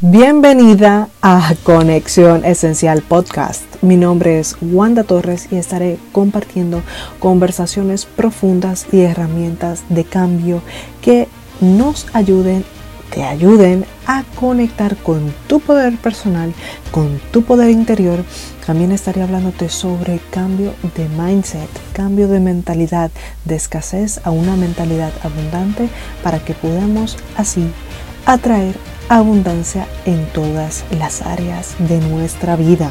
Bienvenida a Conexión Esencial Podcast. Mi nombre es Wanda Torres y estaré compartiendo conversaciones profundas y herramientas de cambio que nos ayuden, te ayuden a conectar con tu poder personal, con tu poder interior. También estaré hablándote sobre cambio de mindset, cambio de mentalidad de escasez a una mentalidad abundante para que podamos así atraer abundancia en todas las áreas de nuestra vida.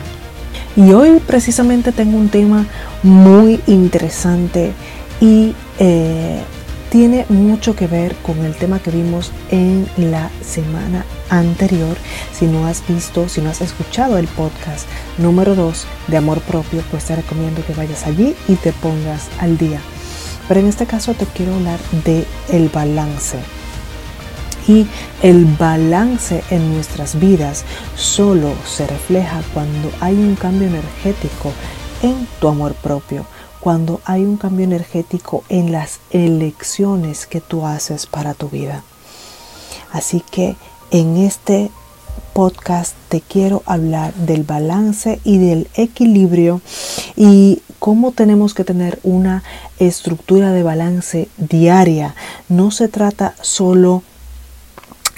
Y hoy precisamente tengo un tema muy interesante y eh, tiene mucho que ver con el tema que vimos en la semana anterior. Si no has visto, si no has escuchado el podcast número 2 de Amor Propio, pues te recomiendo que vayas allí y te pongas al día. Pero en este caso te quiero hablar de el balance y el balance en nuestras vidas solo se refleja cuando hay un cambio energético en tu amor propio, cuando hay un cambio energético en las elecciones que tú haces para tu vida. Así que en este podcast te quiero hablar del balance y del equilibrio y cómo tenemos que tener una estructura de balance diaria. No se trata solo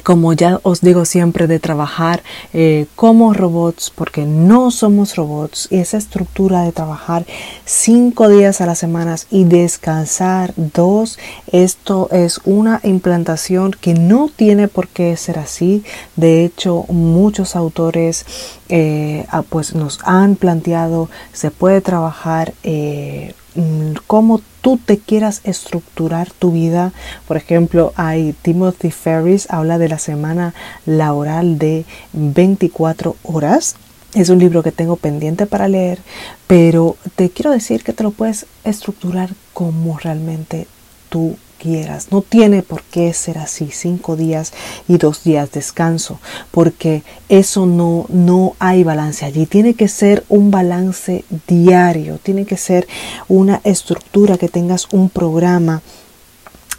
como ya os digo siempre, de trabajar eh, como robots, porque no somos robots, y esa estructura de trabajar cinco días a la semana y descansar dos, esto es una implantación que no tiene por qué ser así. De hecho, muchos autores eh, pues nos han planteado, se puede trabajar eh, Mm, cómo tú te quieras estructurar tu vida. Por ejemplo, hay Timothy Ferris, habla de la semana laboral de 24 horas. Es un libro que tengo pendiente para leer, pero te quiero decir que te lo puedes estructurar como realmente tú quieras. No tiene por qué ser así, cinco días y dos días descanso, porque eso no, no hay balance allí. Tiene que ser un balance diario, tiene que ser una estructura que tengas un programa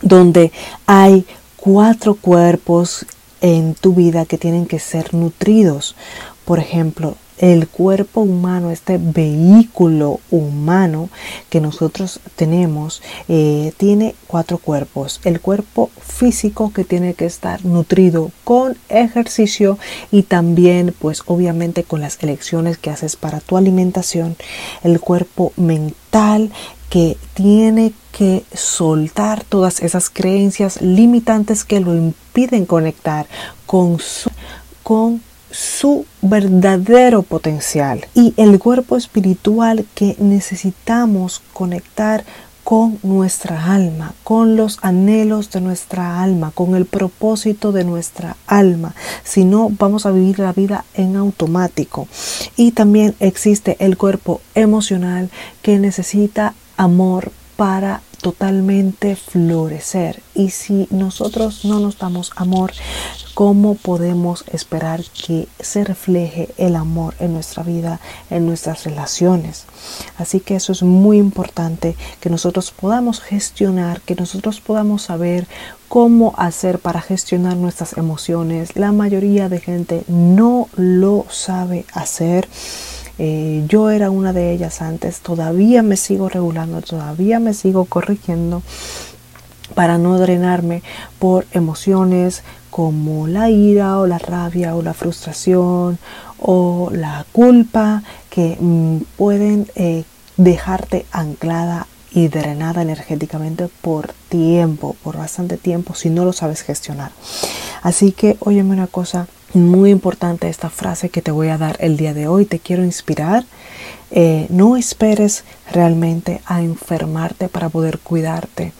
donde hay cuatro cuerpos en tu vida que tienen que ser nutridos. Por ejemplo, el cuerpo humano, este vehículo humano que nosotros tenemos, eh, tiene cuatro cuerpos. El cuerpo físico que tiene que estar nutrido con ejercicio y también pues obviamente con las elecciones que haces para tu alimentación. El cuerpo mental que tiene que soltar todas esas creencias limitantes que lo impiden conectar con su con su verdadero potencial y el cuerpo espiritual que necesitamos conectar con nuestra alma, con los anhelos de nuestra alma, con el propósito de nuestra alma. Si no, vamos a vivir la vida en automático. Y también existe el cuerpo emocional que necesita amor para totalmente florecer. Y si nosotros no nos damos amor, ¿cómo podemos esperar que se refleje el amor en nuestra vida, en nuestras relaciones? Así que eso es muy importante, que nosotros podamos gestionar, que nosotros podamos saber cómo hacer para gestionar nuestras emociones. La mayoría de gente no lo sabe hacer. Eh, yo era una de ellas antes, todavía me sigo regulando, todavía me sigo corrigiendo para no drenarme por emociones como la ira o la rabia o la frustración o la culpa que mm, pueden eh, dejarte anclada y drenada energéticamente por tiempo, por bastante tiempo, si no lo sabes gestionar. Así que, óyeme una cosa, muy importante esta frase que te voy a dar el día de hoy. Te quiero inspirar. Eh, no esperes realmente a enfermarte para poder cuidarte.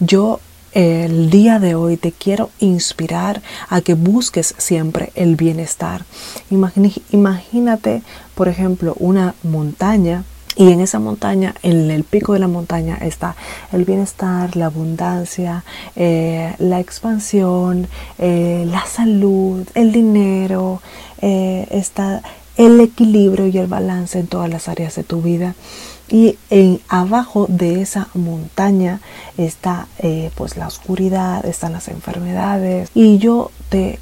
Yo el día de hoy te quiero inspirar a que busques siempre el bienestar. Imagínate, por ejemplo, una montaña y en esa montaña, en el pico de la montaña, está el bienestar, la abundancia, eh, la expansión, eh, la salud, el dinero, eh, está el equilibrio y el balance en todas las áreas de tu vida. Y en abajo de esa montaña está pues la oscuridad, están las enfermedades. Y yo te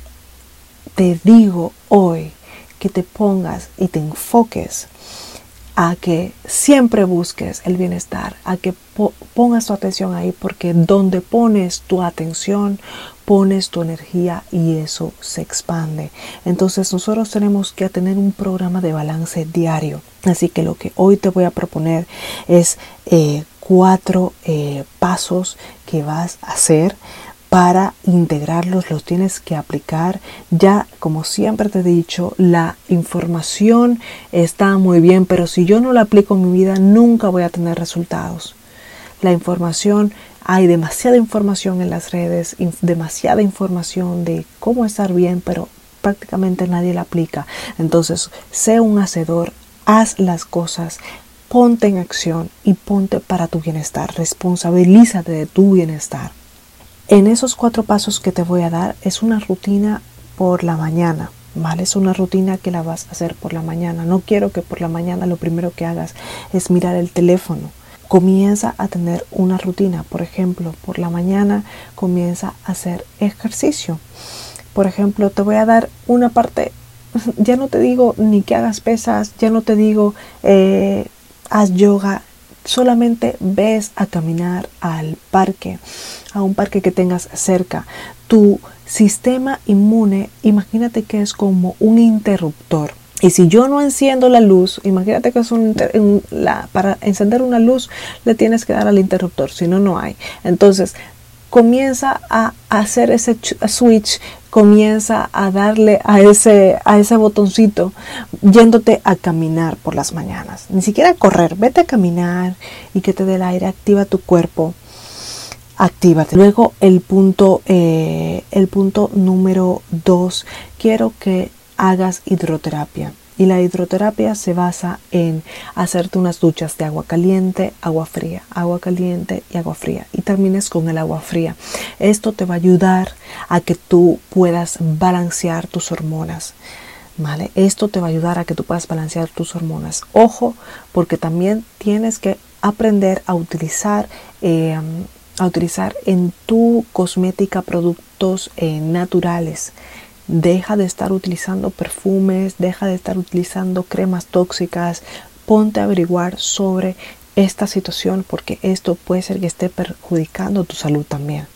te digo hoy que te pongas y te enfoques a que siempre busques el bienestar, a que pongas tu atención ahí, porque donde pones tu atención, pones tu energía y eso se expande. Entonces nosotros tenemos que tener un programa de balance diario. Así que lo que hoy te voy a proponer es eh, cuatro eh, pasos que vas a hacer para integrarlos los tienes que aplicar. Ya, como siempre te he dicho, la información está muy bien, pero si yo no la aplico en mi vida, nunca voy a tener resultados. La información, hay demasiada información en las redes, demasiada información de cómo estar bien, pero prácticamente nadie la aplica. Entonces, sé un hacedor, haz las cosas, ponte en acción y ponte para tu bienestar. Responsabilízate de tu bienestar. En esos cuatro pasos que te voy a dar es una rutina por la mañana, ¿vale? Es una rutina que la vas a hacer por la mañana. No quiero que por la mañana lo primero que hagas es mirar el teléfono. Comienza a tener una rutina. Por ejemplo, por la mañana comienza a hacer ejercicio. Por ejemplo, te voy a dar una parte, ya no te digo ni que hagas pesas, ya no te digo eh, haz yoga, solamente ves a caminar al parque, a un parque que tengas cerca. Tu sistema inmune, imagínate que es como un interruptor. Y si yo no enciendo la luz, imagínate que es un, para encender una luz le tienes que dar al interruptor, si no, no hay. Entonces, comienza a hacer ese switch, comienza a darle a ese, a ese botoncito yéndote a caminar por las mañanas. Ni siquiera correr, vete a caminar y que te dé el aire, activa tu cuerpo. Actívate. Luego el punto, eh, el punto número dos, quiero que hagas hidroterapia. Y la hidroterapia se basa en hacerte unas duchas de agua caliente, agua fría, agua caliente y agua fría. Y termines con el agua fría. Esto te va a ayudar a que tú puedas balancear tus hormonas. ¿Vale? Esto te va a ayudar a que tú puedas balancear tus hormonas. Ojo, porque también tienes que aprender a utilizar, eh, a utilizar en tu cosmética productos eh, naturales Deja de estar utilizando perfumes, deja de estar utilizando cremas tóxicas. Ponte a averiguar sobre esta situación porque esto puede ser que esté perjudicando tu salud también.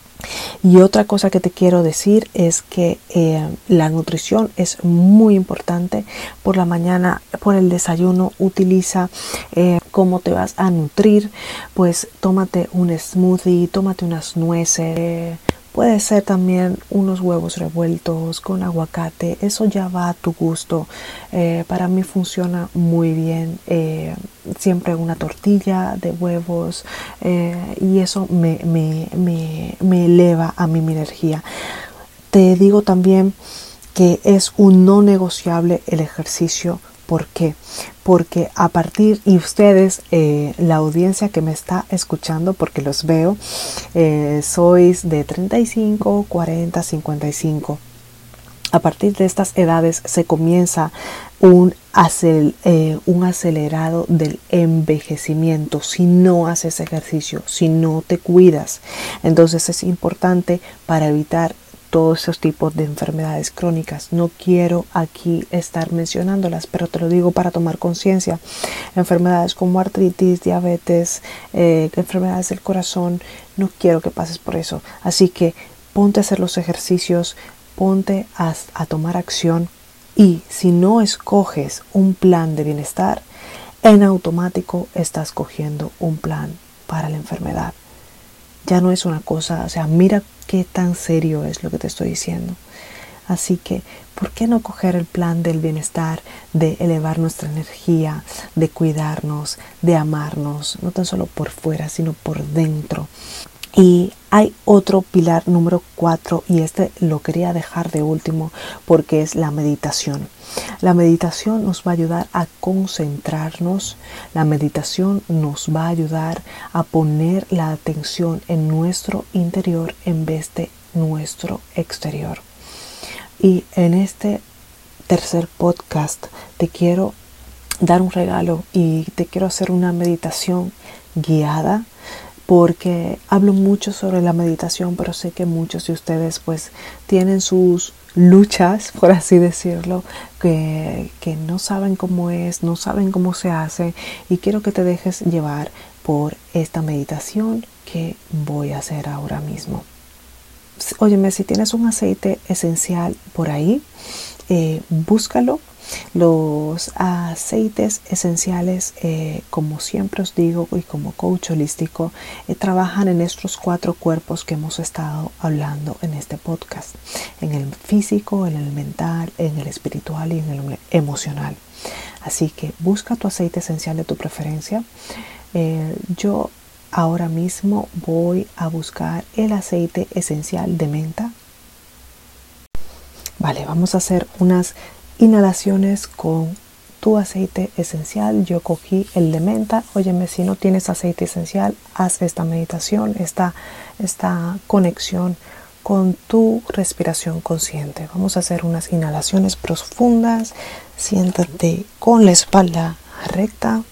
Y otra cosa que te quiero decir es que eh, la nutrición es muy importante. Por la mañana, por el desayuno, utiliza eh, cómo te vas a nutrir. Pues tómate un smoothie, tómate unas nueces. Puede ser también unos huevos revueltos con aguacate, eso ya va a tu gusto. Eh, para mí funciona muy bien. Eh, siempre una tortilla de huevos eh, y eso me, me eleva a mí mi energía. Te digo también que es un no negociable el ejercicio ¿Por qué? Porque a partir, y ustedes, eh, la audiencia que me está escuchando, porque los veo, eh, sois de 35, 40, 55. A partir de estas edades se comienza un, eh, un acelerado del envejecimiento si no haces ejercicio, si no te cuidas. Entonces es importante para evitar todos esos tipos de enfermedades crónicas. No quiero aquí estar mencionándolas, pero te lo digo para tomar conciencia. Enfermedades como artritis, diabetes, eh, enfermedades del corazón, no quiero que pases por eso. Así que ponte a hacer los ejercicios, ponte a, a tomar acción y si no escoges un plan de bienestar, en automático estás cogiendo un plan para la enfermedad. Ya no es una cosa, o sea, mira qué tan serio es lo que te estoy diciendo. Así que, ¿por qué no coger el plan del bienestar, de elevar nuestra energía, de cuidarnos, de amarnos, no tan solo por fuera, sino por dentro? Y hay otro pilar número cuatro y este lo quería dejar de último porque es la meditación. La meditación nos va a ayudar a concentrarnos, la meditación nos va a ayudar a poner la atención en nuestro interior en vez de nuestro exterior. Y en este tercer podcast te quiero dar un regalo y te quiero hacer una meditación guiada porque hablo mucho sobre la meditación, pero sé que muchos de ustedes pues tienen sus luchas, por así decirlo, que, que no saben cómo es, no saben cómo se hace y quiero que te dejes llevar por esta meditación que voy a hacer ahora mismo. Óyeme, si tienes un aceite esencial por ahí, eh, búscalo. Los aceites esenciales, eh, como siempre os digo y como coach holístico, eh, trabajan en estos cuatro cuerpos que hemos estado hablando en este podcast. En el físico, en el mental, en el espiritual y en el emocional. Así que busca tu aceite esencial de tu preferencia. yo ahora mismo voy a buscar el aceite esencial de menta Vale, vamos a hacer unas inhalaciones con tu aceite esencial. Yo cogí el de menta. Óyeme, si no tienes aceite esencial, haz esta meditación, esta, esta conexión con tu respiración consciente. Vamos a hacer unas inhalaciones profundas. Siéntate con la espalda recta.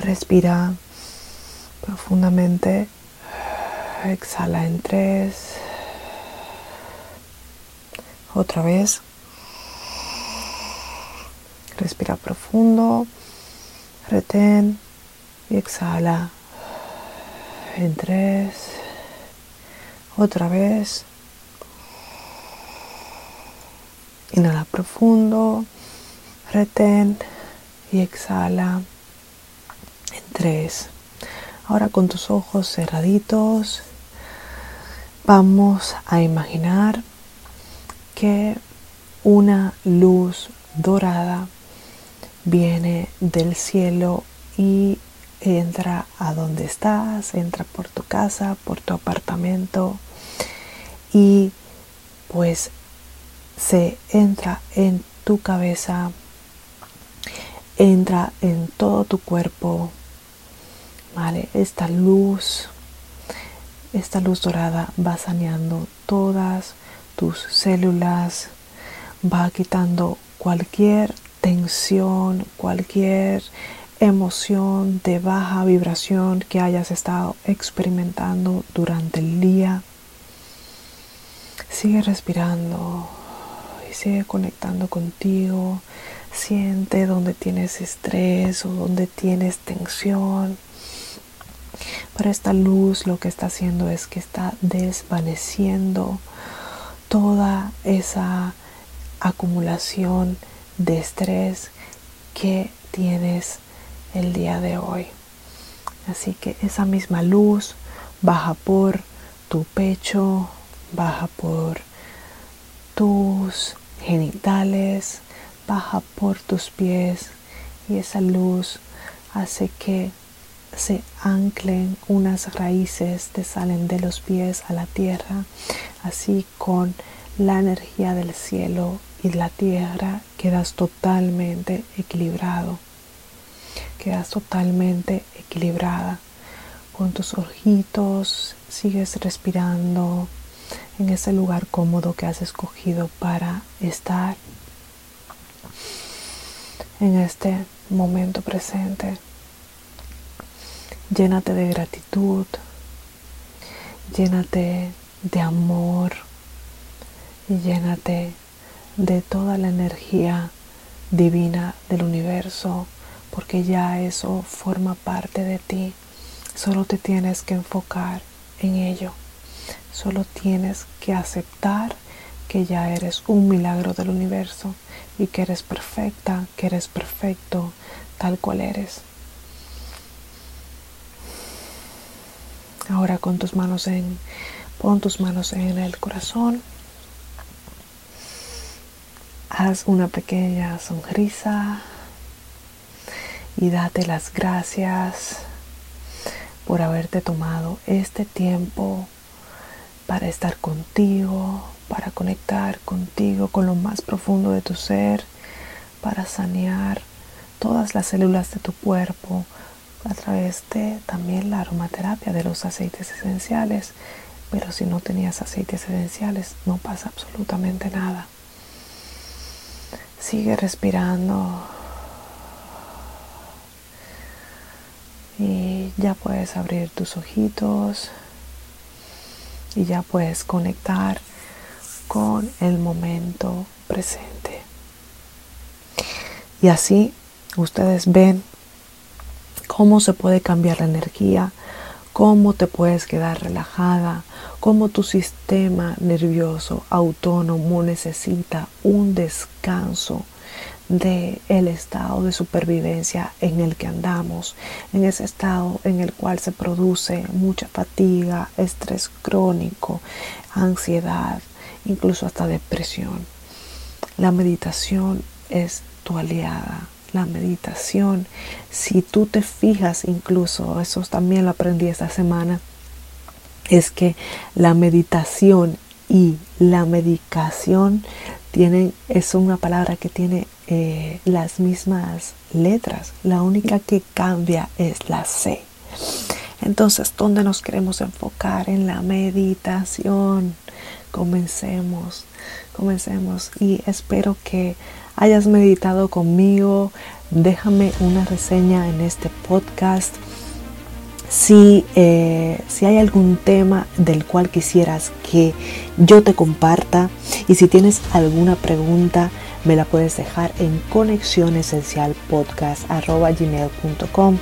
Respira profundamente. Exhala en tres. Otra vez. Respira profundo. Retén y exhala. En tres. Otra vez. Inhala profundo. Retén y exhala. En tres. Ahora con tus ojos cerraditos. Vamos a imaginar que una luz dorada viene del cielo y entra a donde estás, entra por tu casa, por tu apartamento y pues se entra en tu cabeza, entra en todo tu cuerpo, ¿vale? Esta luz, esta luz dorada va saneando todas tus células, va quitando cualquier tensión, cualquier emoción de baja vibración que hayas estado experimentando durante el día. Sigue respirando y sigue conectando contigo. Siente donde tienes estrés o donde tienes tensión. Pero esta luz lo que está haciendo es que está desvaneciendo toda esa acumulación de estrés que tienes el día de hoy. Así que esa misma luz baja por tu pecho, baja por tus genitales, baja por tus pies y esa luz hace que se anclen unas raíces, te salen de los pies a la tierra, así con la energía del cielo y la tierra quedas totalmente equilibrado, quedas totalmente equilibrada. Con tus ojitos sigues respirando en ese lugar cómodo que has escogido para estar en este momento presente. Llénate de gratitud, llénate de amor y llénate de toda la energía divina del universo, porque ya eso forma parte de ti. Solo te tienes que enfocar en ello. Solo tienes que aceptar que ya eres un milagro del universo y que eres perfecta, que eres perfecto tal cual eres. Ahora con tus manos en, pon tus manos en el corazón. Haz una pequeña sonrisa y date las gracias por haberte tomado este tiempo para estar contigo, para conectar contigo con lo más profundo de tu ser, para sanear todas las células de tu cuerpo, a través de también la aromaterapia de los aceites esenciales. Pero si no tenías aceites esenciales, no pasa absolutamente nada. Sigue respirando. ya puedes abrir tus ojitos y ya puedes conectar con el momento presente. Y así ustedes ven cómo se puede cambiar la energía, cómo te puedes quedar relajada, cómo tu sistema nervioso autónomo necesita un descanso de el estado de supervivencia en el que andamos, en ese estado en el cual se produce mucha fatiga, estrés crónico, ansiedad, incluso hasta depresión. La meditación es tu aliada. La meditación, si tú te fijas incluso, eso también lo aprendí esta semana, es que la meditación y la medicación tienen, es una palabra que tiene eh, las mismas letras. La única que cambia es la C. Entonces, ¿dónde nos queremos enfocar? En la meditación. Comencemos, comencemos y espero que hayas meditado conmigo. Déjame una reseña en este podcast. Si, eh, si, hay algún tema del cual quisieras que yo te comparta y si tienes alguna pregunta, me la puedes dejar en conexión esencial gmail.com.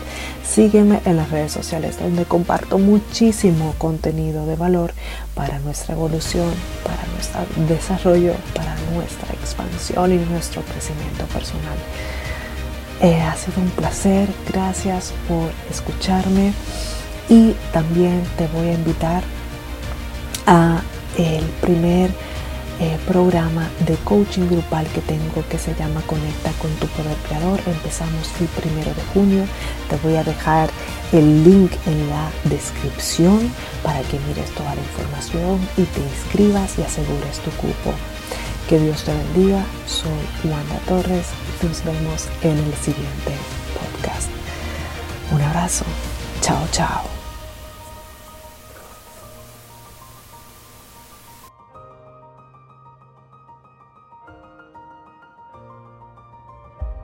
Sígueme en las redes sociales donde comparto muchísimo contenido de valor para nuestra evolución, para nuestro desarrollo, para nuestra expansión y nuestro crecimiento personal. Eh, ha sido un placer, gracias por escucharme y también te voy a invitar a el primer eh, programa de coaching grupal que tengo que se llama Conecta con tu poder creador. Empezamos el primero de junio. Te voy a dejar el link en la descripción para que mires toda la información y te inscribas y asegures tu cupo. Que Dios te bendiga. Soy Wanda Torres nos vemos en el siguiente podcast. Un abrazo. Chao, chao.